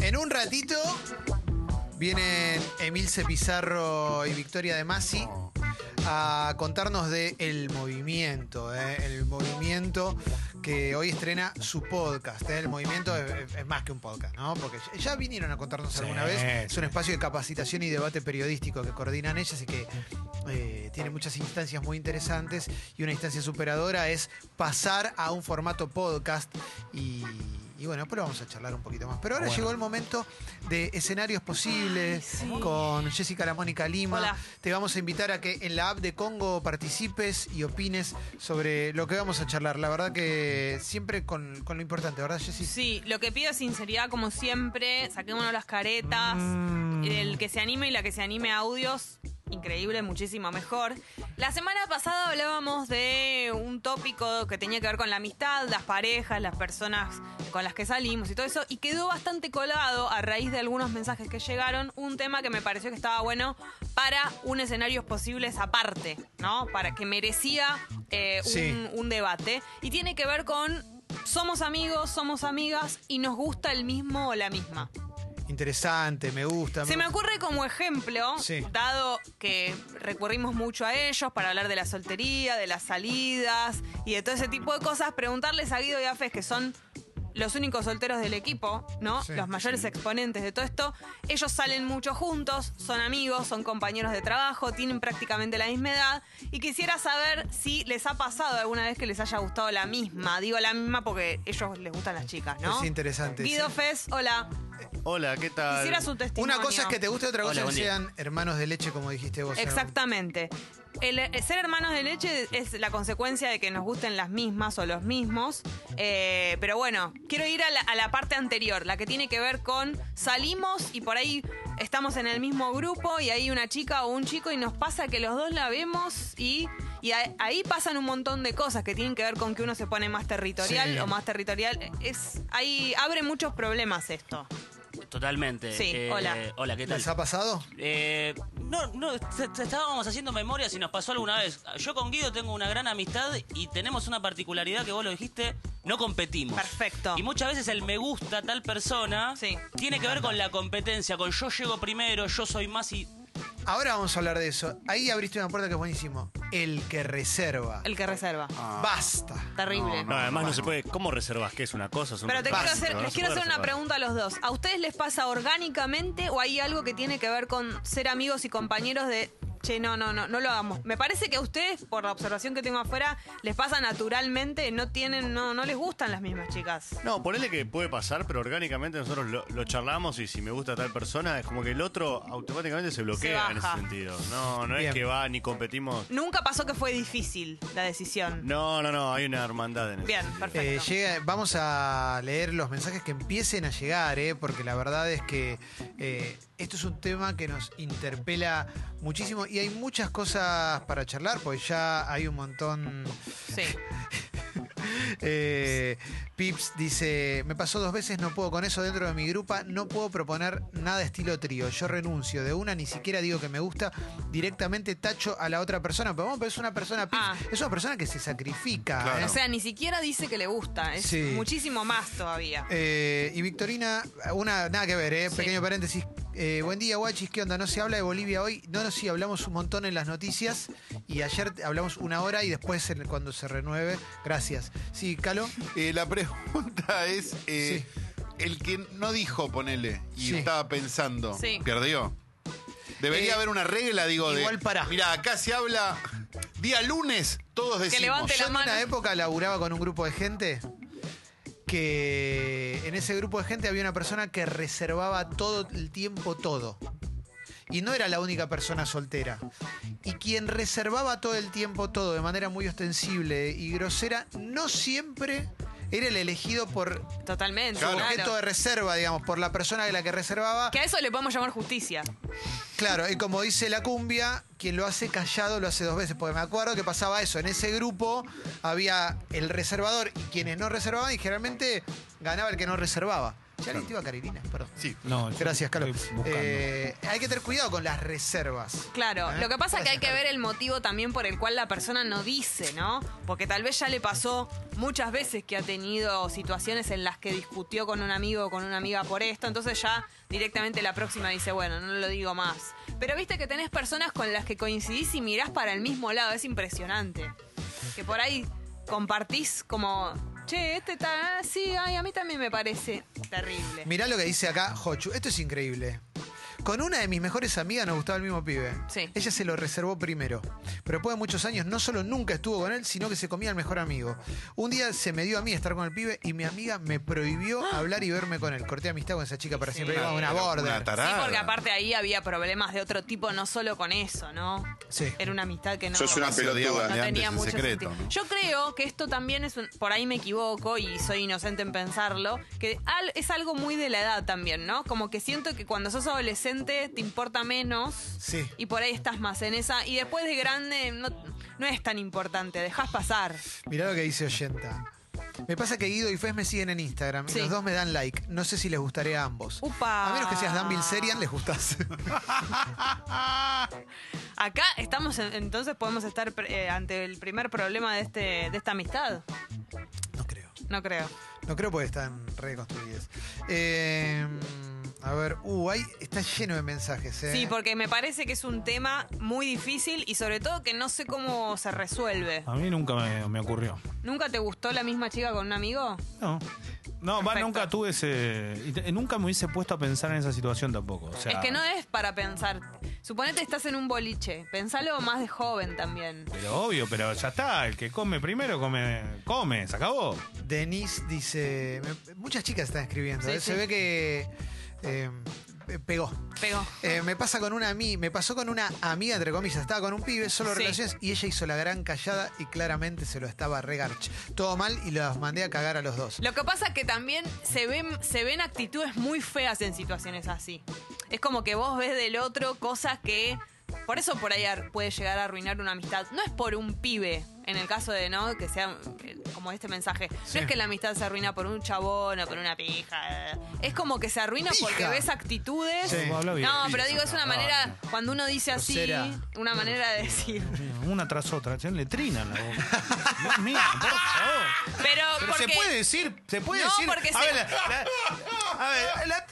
En un ratito vienen Emilce Pizarro y Victoria de Masi a contarnos de El Movimiento, ¿eh? el movimiento que hoy estrena su podcast. ¿eh? El movimiento es, es más que un podcast, ¿no? Porque ya vinieron a contarnos Sí, alguna vez. Es un espacio de capacitación y debate periodístico que coordinan ellas y que eh, tiene muchas instancias muy interesantes. Y una instancia superadora es pasar a un formato podcast y. y bueno, después lo vamos a charlar un poquito más. Pero ahora Bueno. llegó el momento de escenarios posibles con Jessica La Mónica Lima. Hola. Te vamos a invitar a que en la app de Congo participes y opines sobre lo que vamos a charlar. La verdad que siempre con, con lo importante, ¿verdad, Jessy? Sí, lo que pido es sinceridad como siempre, saquémonos las caretas, Mm. el que se anime y la que se anime a audios, increíble, muchísimo mejor. La semana pasada hablábamos de un tópico que tenía que ver con la amistad, las parejas, las personas con las que salimos y todo eso, y quedó bastante colgado a raíz de algunos mensajes que llegaron, un tema que me pareció que estaba bueno para un escenarios posibles aparte, ¿no? Para que merecía eh, Sí. un debate, y tiene que ver con somos amigos, somos amigas y nos gusta el mismo o la misma. Interesante, me gusta. Se me ocurre como ejemplo, Sí. dado que recurrimos mucho a ellos para hablar de la soltería, de las salidas y de todo ese tipo de cosas, preguntarles a Guido y a Fes, que son los únicos solteros del equipo, ¿no? Sí, los mayores exponentes de todo esto. Ellos salen mucho juntos, son amigos, son compañeros de trabajo, tienen prácticamente la misma edad. Y quisiera saber si les ha pasado alguna vez que les haya gustado la misma. Digo la misma porque ellos les gustan las chicas, ¿no? Es interesante, Guido sí. Fes, hola. Hola, ¿qué tal? Quisiera su testimonio. Una cosa es que te guste, otra cosa Hola, que sean hermanos de leche, como dijiste vos. Exactamente. El, el ser hermanos de leche es la consecuencia de que nos gusten las mismas o los mismos. Eh, pero bueno, quiero ir a la, a la parte anterior, la que tiene que ver con salimos y por ahí estamos en el mismo grupo y hay una chica o un chico y nos pasa que los dos la vemos y, y a- ahí pasan un montón de cosas que tienen que ver con que uno se pone más territorial Sí. o más territorial. Es, ahí abre muchos problemas esto. Totalmente. Sí, hola. Hola, ¿qué tal? ¿Les ha pasado? Eh, no, no, estábamos haciendo memoria si nos pasó alguna vez. Yo con Guido tengo una gran amistad y tenemos una particularidad que vos lo dijiste, no competimos. Perfecto. Y muchas veces el me gusta tal persona Sí. tiene que ver con la competencia, con yo llego primero, yo soy más y... Ahora vamos a hablar de eso. Ahí abriste una puerta que es buenísimo. El que reserva. El que reserva. Basta. Terrible. No, además no se puede. ¿Cómo reservas? ¿Qué es una cosa? Es un Pero te quiero hacer, no les se quiero puede hacer una reservar. pregunta a los dos. ¿A ustedes les pasa orgánicamente o hay algo que tiene que ver con ser amigos y compañeros de, che, no, no, no, no lo hagamos? Me parece que a ustedes, por la observación que tengo afuera, les pasa naturalmente, no tienen, no, no les gustan las mismas chicas. No, ponele que puede pasar, pero orgánicamente nosotros lo, lo charlamos y si me gusta tal persona, es como que el otro automáticamente se bloquea Se en ese baja. sentido. No, no Bien. es que va ni competimos. Nunca pasó que fue difícil la decisión. No, no, no, hay una hermandad en eso. Bien, Eh, perfecto. llega- vamos a leer los mensajes que empiecen a llegar, ¿eh? porque la verdad es que eh, esto es un tema que nos interpela muchísimo y hay muchas cosas para charlar, pues ya hay un montón. Sí. Eh, Pips dice, me pasó dos veces, no puedo con eso dentro de mi grupa, no puedo proponer nada estilo trío, yo renuncio de una, ni siquiera digo que me gusta, directamente tacho a la otra persona, pero vamos, pero es una persona, Pips, Ah. es una persona que se sacrifica. Claro. ¿eh? O sea, ni siquiera dice que le gusta. Es Sí. muchísimo más todavía. Eh, y Victorina, una, nada que ver, ¿eh? Sí. pequeño paréntesis. Eh, buen día, guachis, ¿qué onda? No se habla de Bolivia hoy. No, no, sí, hablamos un montón en las noticias y ayer hablamos una hora y después en- cuando se renueve. Gracias. Sí, Calo. Eh, la pregunta es, eh, el que no dijo, ponele, y Sí. estaba pensando, Sí. ¿perdió? Debería Eh, haber una regla, digo, de... igual pará. Mira, acá se habla día lunes, todos decimos. levante Yo la en mano. una época laburaba con un grupo de gente que en ese grupo de gente había una persona que reservaba todo el tiempo todo. Y no era la única persona soltera. Y quien reservaba todo el tiempo todo de manera muy ostensible y grosera, no siempre era el elegido por Totalmente. Claro. objeto de reserva, digamos, por la persona de la que reservaba. Que a eso le podemos llamar justicia. Claro, y como dice la cumbia, quien lo hace callado lo hace dos veces, porque me acuerdo que pasaba eso. En ese grupo había el reservador y quienes no reservaban, y generalmente ganaba el que no reservaba. Ya le iba a Carilina, perdón. Sí. No, Gracias, Carlos. Eh, hay que tener cuidado con las reservas. Claro, ¿Eh? lo que pasa es que hay que ver el motivo también por el cual la persona no dice, ¿no? Porque tal vez ya le pasó muchas veces que ha tenido situaciones en las que discutió con un amigo o con una amiga por esto, entonces ya directamente la próxima dice, bueno, no lo digo más. Pero viste que tenés personas con las que coincidís y mirás para el mismo lado, es impresionante. Que por ahí compartís como, che, este está, sí, ay, a mí también me parece terrible. Mirá lo que dice acá Jochu. Esto es increíble. Con una de mis mejores amigas nos gustaba el mismo pibe. Sí. Ella se lo reservó primero. Pero después de muchos años no solo nunca estuvo con él, sino que se comía el mejor amigo. Un día se me dio a mí estar con el pibe y mi amiga me prohibió hablar y verme con él. Corté amistad con esa chica para siempre. Era una Pero border. Una tarada. Sí, porque aparte ahí había problemas de otro tipo, no solo con eso, ¿no? Sí. Era una amistad que no, Sos una pelotuda. no tenía mucho secreto, sentido. ¿no? Yo creo que esto también es un, por ahí me equivoco y soy inocente en pensarlo, que al- es algo muy de la edad también, ¿no? Como que siento que cuando sos adolescente te importa menos Sí. y por ahí estás más en esa y después de grande no, no es tan importante, dejas pasar. Mirá lo que dice Oyenta. Me pasa que Guido y Fez me siguen en Instagram y Sí. los dos me dan like. No sé si les gustaré a ambos. Upa. A menos que seas Dan Bilzerian, les gustas. Acá estamos, en- entonces podemos estar eh, ante el primer problema de, este, de esta amistad. no creo. No creo. No creo porque están reconstruidas. Eh, a ver, uh, ahí está lleno de mensajes. ¿eh? Sí, porque me parece que es un tema muy difícil y sobre todo que no sé cómo se resuelve. A mí nunca me, me ocurrió. ¿Nunca te gustó la misma chica con un amigo? No. No, va, nunca tuve ese. Nunca me hubiese puesto a pensar en esa situación tampoco. O sea, Es que no es para pensar. Suponete estás en un boliche. Pensalo más de joven también. Pero obvio, pero ya está. El que come primero come, come, se acabó. Denise dice. muchas chicas están escribiendo. Sí, ¿eh? Se ve que. Eh, pegó. Pegó. Eh, me pasa con una ami- me pasó con una amiga entre comillas, estaba con un pibe, solo Sí. relaciones y ella hizo la gran callada y claramente se lo estaba regarch. Todo mal y los mandé a cagar a los dos. Lo que pasa es que también se ven, se ven actitudes muy feas en situaciones así. Es como que vos ves del otro cosas que. Por eso por ahí puede llegar a arruinar una amistad. No es por un pibe, en el caso de, ¿no? Que sea eh, como este mensaje. No es que la amistad se arruina por un chabón o por una pija. eh. Es como que se arruina Pija. porque ves actitudes. Sí. Habla bien. No, pero digo, es una manera, cuando uno dice así, una manera de decir. Una tras otra, che, le trinan la boca. Dios mío, por favor. Pero, Pero porque. se puede decir, se puede No, decir. porque a se- ver, la- la- a ver, la-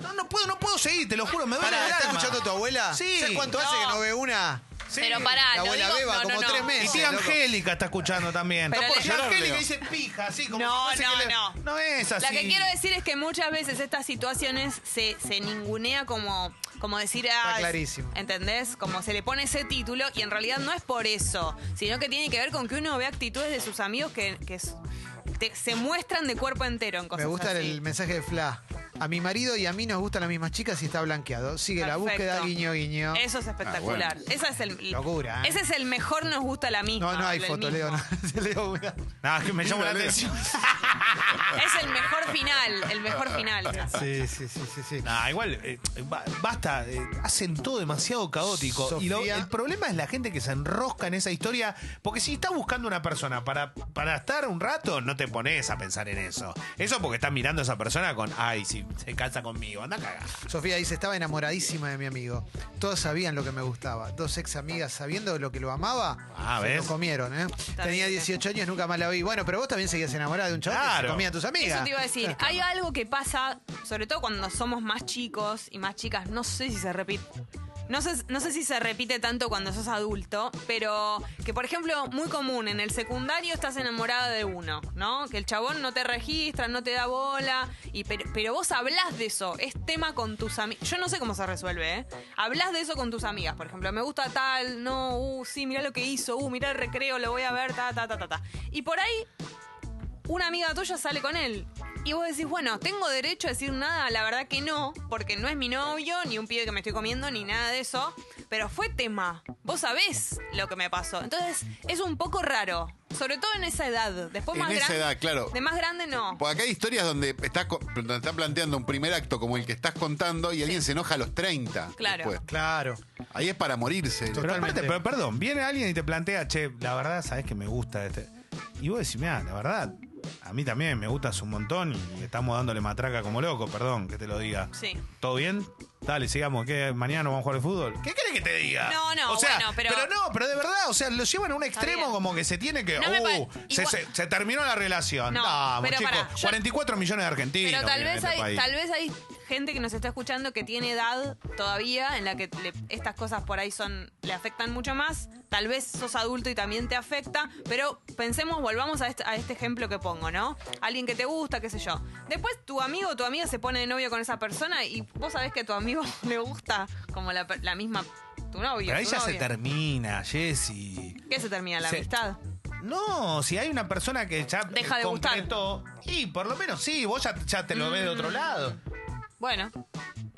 no, no puedo, no puedo seguir, te lo juro, me duele Pará, el ¿está alma. escuchando tu abuela? Sí. ¿Sabes cuánto hace que no ve una? Sí. Pero pará, La lo abuela digo- Beba, no, no, como no. tres meses. tía loco. Angélica está escuchando también. Pero No puedo le- Angélica dice pija, así como No, no, que le- no. No es así. La que quiero decir es que muchas veces estas situaciones se, se ningunea como, como decir, ah, es- clarísimo. ¿entendés? Como se le pone ese título y en realidad no es por eso, sino que tiene que ver con que uno ve actitudes de sus amigos que, que es- te- se muestran de cuerpo entero en cosas Me gusta así. el mensaje de Fla. A mi marido y a mí nos gustan las mismas chicas y está blanqueado. Sigue la búsqueda, guiño, guiño. Eso es espectacular. Ah, bueno. Esa es el, Locura, ¿eh? Ese es el mejor nos gusta la misma. No, no hay foto. Leo. No, Leo una. No, es que me llama la atención. Es el mejor final, el mejor final. Sí, sí, sí, sí. sí. Nah, igual, eh, ba- basta, eh, hacen todo demasiado caótico. Y lo- el problema es la gente que se enrosca en esa historia, porque si estás buscando una persona para, para estar un rato, no te pones a pensar en eso. Eso porque estás mirando a esa persona con, ay, si se casa conmigo, anda a cagar. Sofía dice, estaba enamoradísima de mi amigo. Todos sabían lo que me gustaba. Dos ex amigas sabiendo lo que lo amaba, Ah, se ¿ves? lo comieron, ¿eh? Tenía 18 años, nunca más la vi. Bueno, pero vos también seguías enamorada de un chabón que se Claro. comía a tus amigas. Eso te iba a decir. Hay algo que pasa, sobre todo cuando somos más chicos y más chicas, no sé si se repite. No sé, no sé si se repite tanto cuando sos adulto, pero que por ejemplo, muy común, en el secundario estás enamorada de uno, ¿no? Que el chabón no te registra, no te da bola, y pero, pero vos hablas de eso, es tema con tus amigas. Yo no sé cómo se resuelve, ¿eh? Hablas de eso con tus amigas, por ejemplo, me gusta tal, no, uh, sí, mira lo que hizo, uh, mira el recreo, lo voy a ver, ta, ta, ta, ta, ta. Y por ahí una amiga tuya sale con él. Y vos decís, bueno, ¿tengo derecho a decir nada? La verdad que no, porque no es mi novio, ni un pibe que me estoy comiendo, ni nada de eso. Pero fue tema. Vos sabés lo que me pasó. Entonces, es un poco raro. Sobre todo en esa edad. Después En más esa grande. edad, claro. De más grande no. Porque acá hay historias donde estás, co- donde están planteando un primer acto como el que estás contando y alguien se enoja a los 30. Claro. después. Claro. Ahí es para morirse. Pero Totalmente. aparte, pero perdón, viene alguien y te plantea, che, la verdad, sabes que me gusta este. Y vos decís, mira, la verdad, A mí también me gustas un montón y estamos dándole matraca como loco, perdón que te lo diga. Sí. ¿Todo bien? Dale, sigamos. ¿Qué? ¿Mañana no vamos a jugar al fútbol? ¿Qué querés que te diga? No, no, o sea, bueno, pero- no, pero de verdad, o sea, lo llevan a un extremo como que se tiene que. No uh, se, igual- se- se terminó la relación. No, Vamos, pero chicos. pará, yo- 44 millones de argentinos. Pero tal vez, este hay, país. tal vez hay gente que nos está escuchando que tiene edad todavía en la que le- estas cosas por ahí son le afectan mucho más. Tal vez sos adulto y también te afecta, pero pensemos, volvamos a este, a este ejemplo que pongo, ¿no? Alguien que te gusta, qué sé yo. Después tu amigo o tu amiga se pone de novio con esa persona y vos sabés que tu amigo le gusta como la, misma tu novio. Pero ahí tu ya se termina, Jessy. ¿Qué se termina? ¿La Se- amistad? No, si hay una persona que ya Deja de gustar. concretó, y por lo menos sí, vos ya, ya te lo ves de otro lado. Bueno,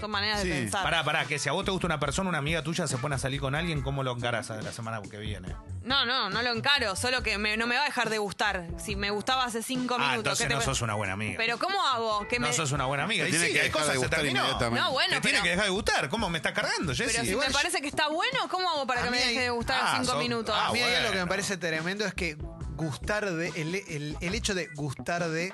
son maneras Sí. de pensar. Pará, pará, que si a vos te gusta una persona, una amiga tuya se pone a salir con alguien, ¿cómo lo encaras a la semana que viene? No, no, no lo encaro, solo que me- no me va a dejar de gustar. Si me gustaba hace cinco Ah, minutos. entonces ¿qué no te- sos una buena amiga. Pero ¿cómo hago? Que no me... sos una buena amiga. Te Y tiene sí, que hay dejar cosas de se gustar terminó. inmediatamente. No, bueno, te tiene pero- que dejar de gustar. ¿Cómo me estás cargando, Jessy? Pero si Igual me parece que está bueno, ¿cómo hago para A que me mí deje hay- de gustar Ah, en cinco son- minutos? ah, A mí algo que me parece tremendo es que gustar de. El, el- el hecho de gustar de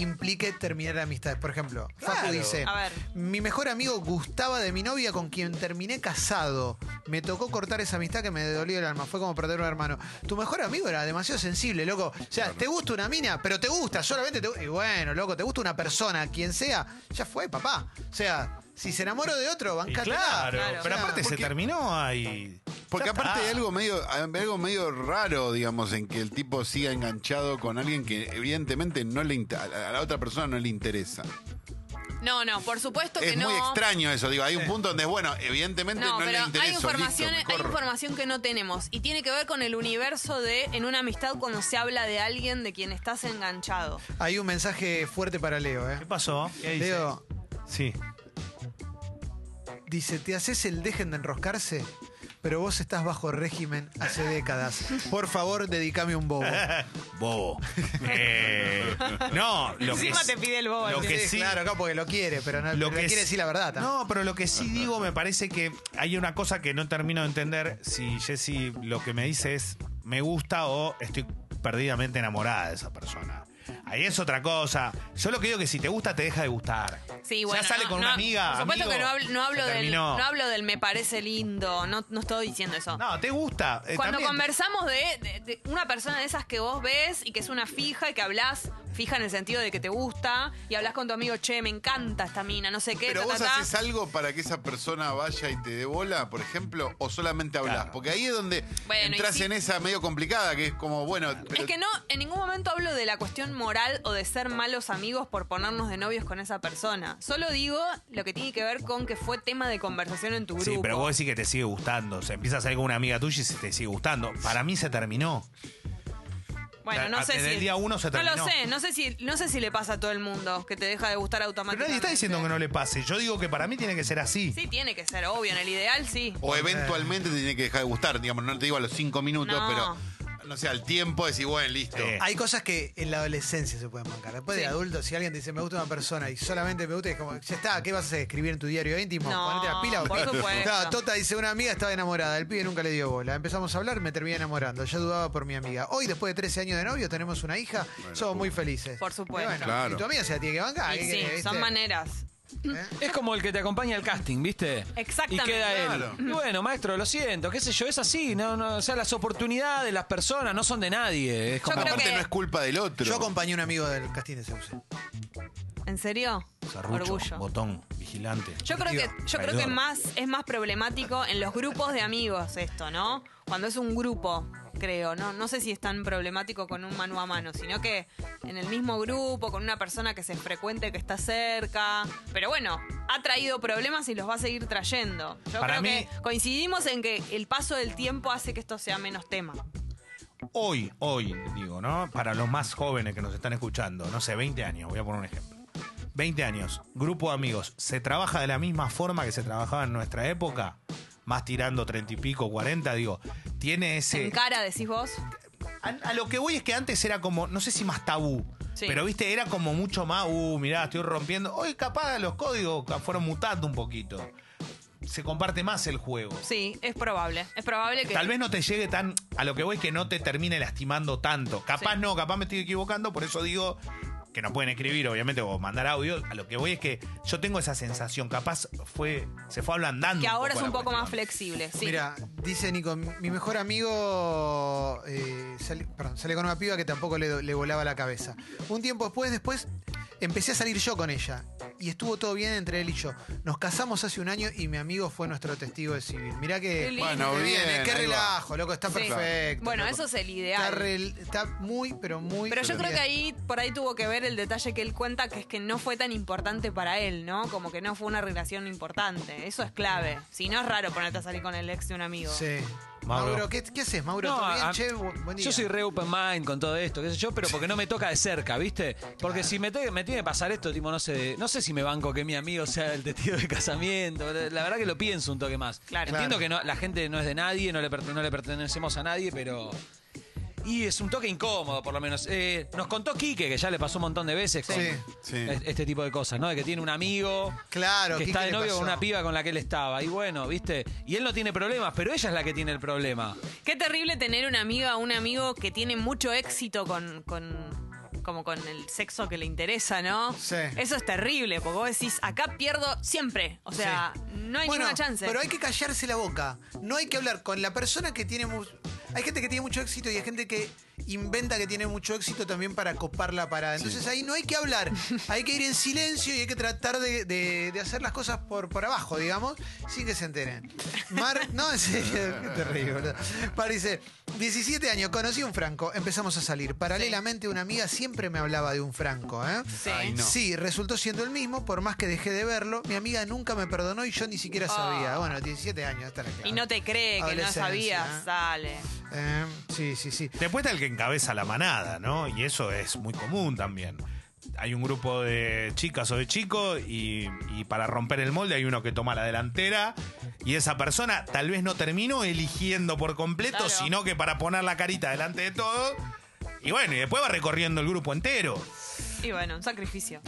implique terminar amistades. Por ejemplo, Facu Claro. dice: A ver. Mi mejor amigo gustaba de mi novia con quien terminé casado. Me tocó cortar esa amistad que me dolió el alma. Fue como perder un hermano. Tu mejor amigo era demasiado sensible, loco. O sea, te gusta una mina, pero te gusta, solamente te Y bueno, loco, te gusta una persona, quien sea, ya fue, papá. O sea, si se enamoró de otro, bancate. claro, Claro. pero aparte se terminó ahí. Porque Ya aparte está. hay algo medio, hay algo medio raro, digamos, en que el tipo siga enganchado con alguien que evidentemente no le a la otra persona no le interesa. No, no, por supuesto que Es no. muy extraño eso, digo, hay un punto donde, bueno, evidentemente no, No, le pero interesa. hay información, listo, hay información que no tenemos y tiene que ver con el universo de en una amistad cuando se habla de alguien de quien estás enganchado. Hay un mensaje fuerte para Leo, ¿eh? ¿Qué pasó? ¿Qué dice? Leo, Sí. Dice, ¿te haces el dejen de enroscarse? Pero vos estás bajo régimen hace décadas. Por favor, dedícame un bobo. Bobo. Eh, no, lo que Encima te pide el bobo. Lo al que Sí, claro, acá porque lo quiere, pero no lo pero que quiere decir la verdad. también. No, pero lo que sí digo, me parece que hay una cosa que no termino de entender si Jessy lo que me dice es me gusta o estoy perdidamente enamorada de esa persona. Ahí es otra cosa. Yo lo que digo es que si te gusta, te deja de gustar. Sí, Ya bueno, sale no, con no, una amiga. Por supuesto amigo, que no hablo, no hablo del, no hablo del me parece lindo, no, no estoy diciendo eso. No, te gusta. eh, Cuando también. conversamos de, de- de una persona de esas que vos ves y que es una fija y que hablas fija en el sentido de que te gusta y hablas con tu amigo, che, me encanta esta mina, no sé qué, Pero ta, vos ta, ta. haces algo para que esa persona vaya y te dé bola, por ejemplo, o solamente hablas. Claro. Porque ahí es donde Bueno, entras sí. en esa medio complicada, que es como, bueno. pero- Es que no, en ningún momento hablo de la cuestión moral o de ser malos amigos por ponernos de novios con esa persona. Solo digo lo que tiene que ver con que fue tema de conversación en tu grupo. Sí, pero vos decís que te sigue gustando. O sea, empiezas a salir con una amiga tuya y se te sigue gustando. Para mí se terminó. Bueno, no sé desde si. el día uno se No lo terminó. sé, no sé si, no sé si le pasa a todo el mundo que te deja de gustar Pero automáticamente. nadie está diciendo que no le pase. Yo digo que para mí tiene que ser así. Sí, tiene que ser obvio, en el ideal sí. O eventualmente te tiene que dejar de gustar, digamos, no te digo a los cinco minutos, No. pero no sé, al tiempo decir, bueno, listo. Sí. Hay cosas que en la adolescencia se pueden bancar. Después Sí. de adulto, si alguien te dice me gusta una persona y solamente me gusta, es como, ya está, ¿qué vas a hacer? ¿Escribir en tu diario íntimo? No, ¿Ponerte la pila? o por qué? supuesto. No, Tota dice, una amiga estaba enamorada, el pibe nunca le dio bola. Empezamos a hablar, me terminé enamorando. Yo dudaba por mi amiga. Hoy, después de 13 años de novio, tenemos una hija, somos muy felices. Por supuesto. Y bueno, Claro. Y tu amiga se la tiene que bancar. Y ¿qué sí, viste? son maneras. ¿Eh? Es como el que te acompaña al casting, ¿viste? Exactamente. Y queda él. Claro. Y bueno, maestro, lo siento, qué sé yo, es así, no, no, o sea, las oportunidades de las personas no son de nadie. Es como, creo Aparte que- no es culpa del otro. Yo acompañé a un amigo del casting de Zeus. ¿En serio? Serrucho, Orgullo. botón, vigilante. Yo creo que, yo creo que traidor. más, es más problemático en los grupos de amigos esto, ¿no? Cuando es un grupo, creo, ¿no? No sé si es tan problemático con un mano a mano, sino que en el mismo grupo, con una persona que se frecuente, que está cerca. Pero bueno, ha traído problemas y los va a seguir trayendo. Yo Para creo mí- que coincidimos en que el paso del tiempo hace que esto sea menos tema. Hoy, hoy, digo, ¿no? Para los más jóvenes que nos están escuchando, no sé, 20 años, voy a poner un ejemplo. 20 años, grupo de amigos, ¿se trabaja de la misma forma que se trabajaba en nuestra época? Más tirando 30 y pico, 40, digo, tiene Se ese... encara, decís vos. A, a lo que voy es que antes era como, no sé si más tabú, Sí. pero viste, era como mucho más, uh, mirá, estoy rompiendo. Hoy capaz los códigos fueron mutando un poquito. se comparte más el juego. Sí, es probable. Es probable que. Tal vez no te llegue tan. A lo que voy es que no te termine lastimando tanto. Capaz Sí. no, capaz me estoy equivocando, por eso digo que no pueden escribir, obviamente, o mandar audio. A lo que voy es que yo tengo esa sensación. Capaz fue. Se fue ablandando. que ahora es un poco más flexible. Sí. Mira, dice Nico, mi mejor amigo eh, sale, perdón, sale con una piba que tampoco le, le volaba la cabeza. Un tiempo después, después empecé a salir yo con ella. Y estuvo todo bien entre él y yo. Nos casamos hace un año y mi amigo fue nuestro testigo de civil. Mirá que... Qué lindo. Bueno, bien. bien, qué relajo, loco, está Sí. perfecto. Bueno, loco. eso es el Está, ideal. re- está muy, pero muy... Pero yo creo que ahí, por ahí tuvo que ver el detalle que él cuenta, que es que no fue tan importante para él, ¿no? Como que no fue una relación importante. Eso es clave. Si no es raro ponerte a salir con el ex de un amigo. Sí. Mauro. Mauro, ¿qué, qué haces, Mauro? No, ¿Todo bien, a- che? Bu- Buen día. Yo soy re open mind con todo esto, qué sé yo, pero porque no me toca de cerca, ¿viste? Porque si me, te- me tiene que pasar esto, tipo, no sé, no sé si me banco que mi amigo sea el testigo de casamiento. La verdad que lo pienso un toque más. Claro. Entiendo Claro. que no- la gente no es de nadie, no le, no le pertenecemos a nadie, pero. Y es un toque incómodo, por lo menos. Eh, nos contó Quique, que ya le pasó un montón de veces con Sí, sí. es- este tipo de cosas, ¿no? De que tiene un amigo Claro, que Quique está de le novio con una piba con la que él estaba. Y bueno, ¿viste? Y él no tiene problemas, pero ella es la que tiene el problema. Qué terrible tener una amiga, un amigo que tiene mucho éxito con, con- como con el sexo que le interesa, ¿no? Sí. Eso es terrible, porque vos decís, acá pierdo siempre. O sea, no hay Bueno, ninguna chance. Pero hay que callarse la boca. No hay que hablar con la persona que tiene. mu- Hay gente que tiene mucho éxito y hay gente que inventa que tiene mucho éxito también para copar la parada. Entonces ahí no hay que hablar. Hay que ir en silencio y hay que tratar de, de- de hacer las cosas por, por abajo, digamos, sin que se enteren. Mar. No, en serio, qué terrible. Par dice: 17 años, conocí a un Franco, empezamos a salir. Paralelamente, una amiga siempre me hablaba de un Franco, ¿eh? Sí. Ay, no. Sí, resultó siendo el mismo, por más que dejé de verlo. Mi amiga nunca me perdonó y yo ni siquiera sabía. Ah. Bueno, 17 años, está la Y no te cree que no sabías, ¿eh? sale. Eh, sí, sí, sí. Después está el que encabeza la manada, ¿no? Y eso es muy común también. Hay un grupo de chicas o de chicos y, y para romper el molde hay uno que toma la delantera y esa persona tal vez no terminó eligiendo por completo, Claro. sino que para poner la carita delante de todo. Y bueno, y después va recorriendo el grupo entero. Y bueno, un sacrificio.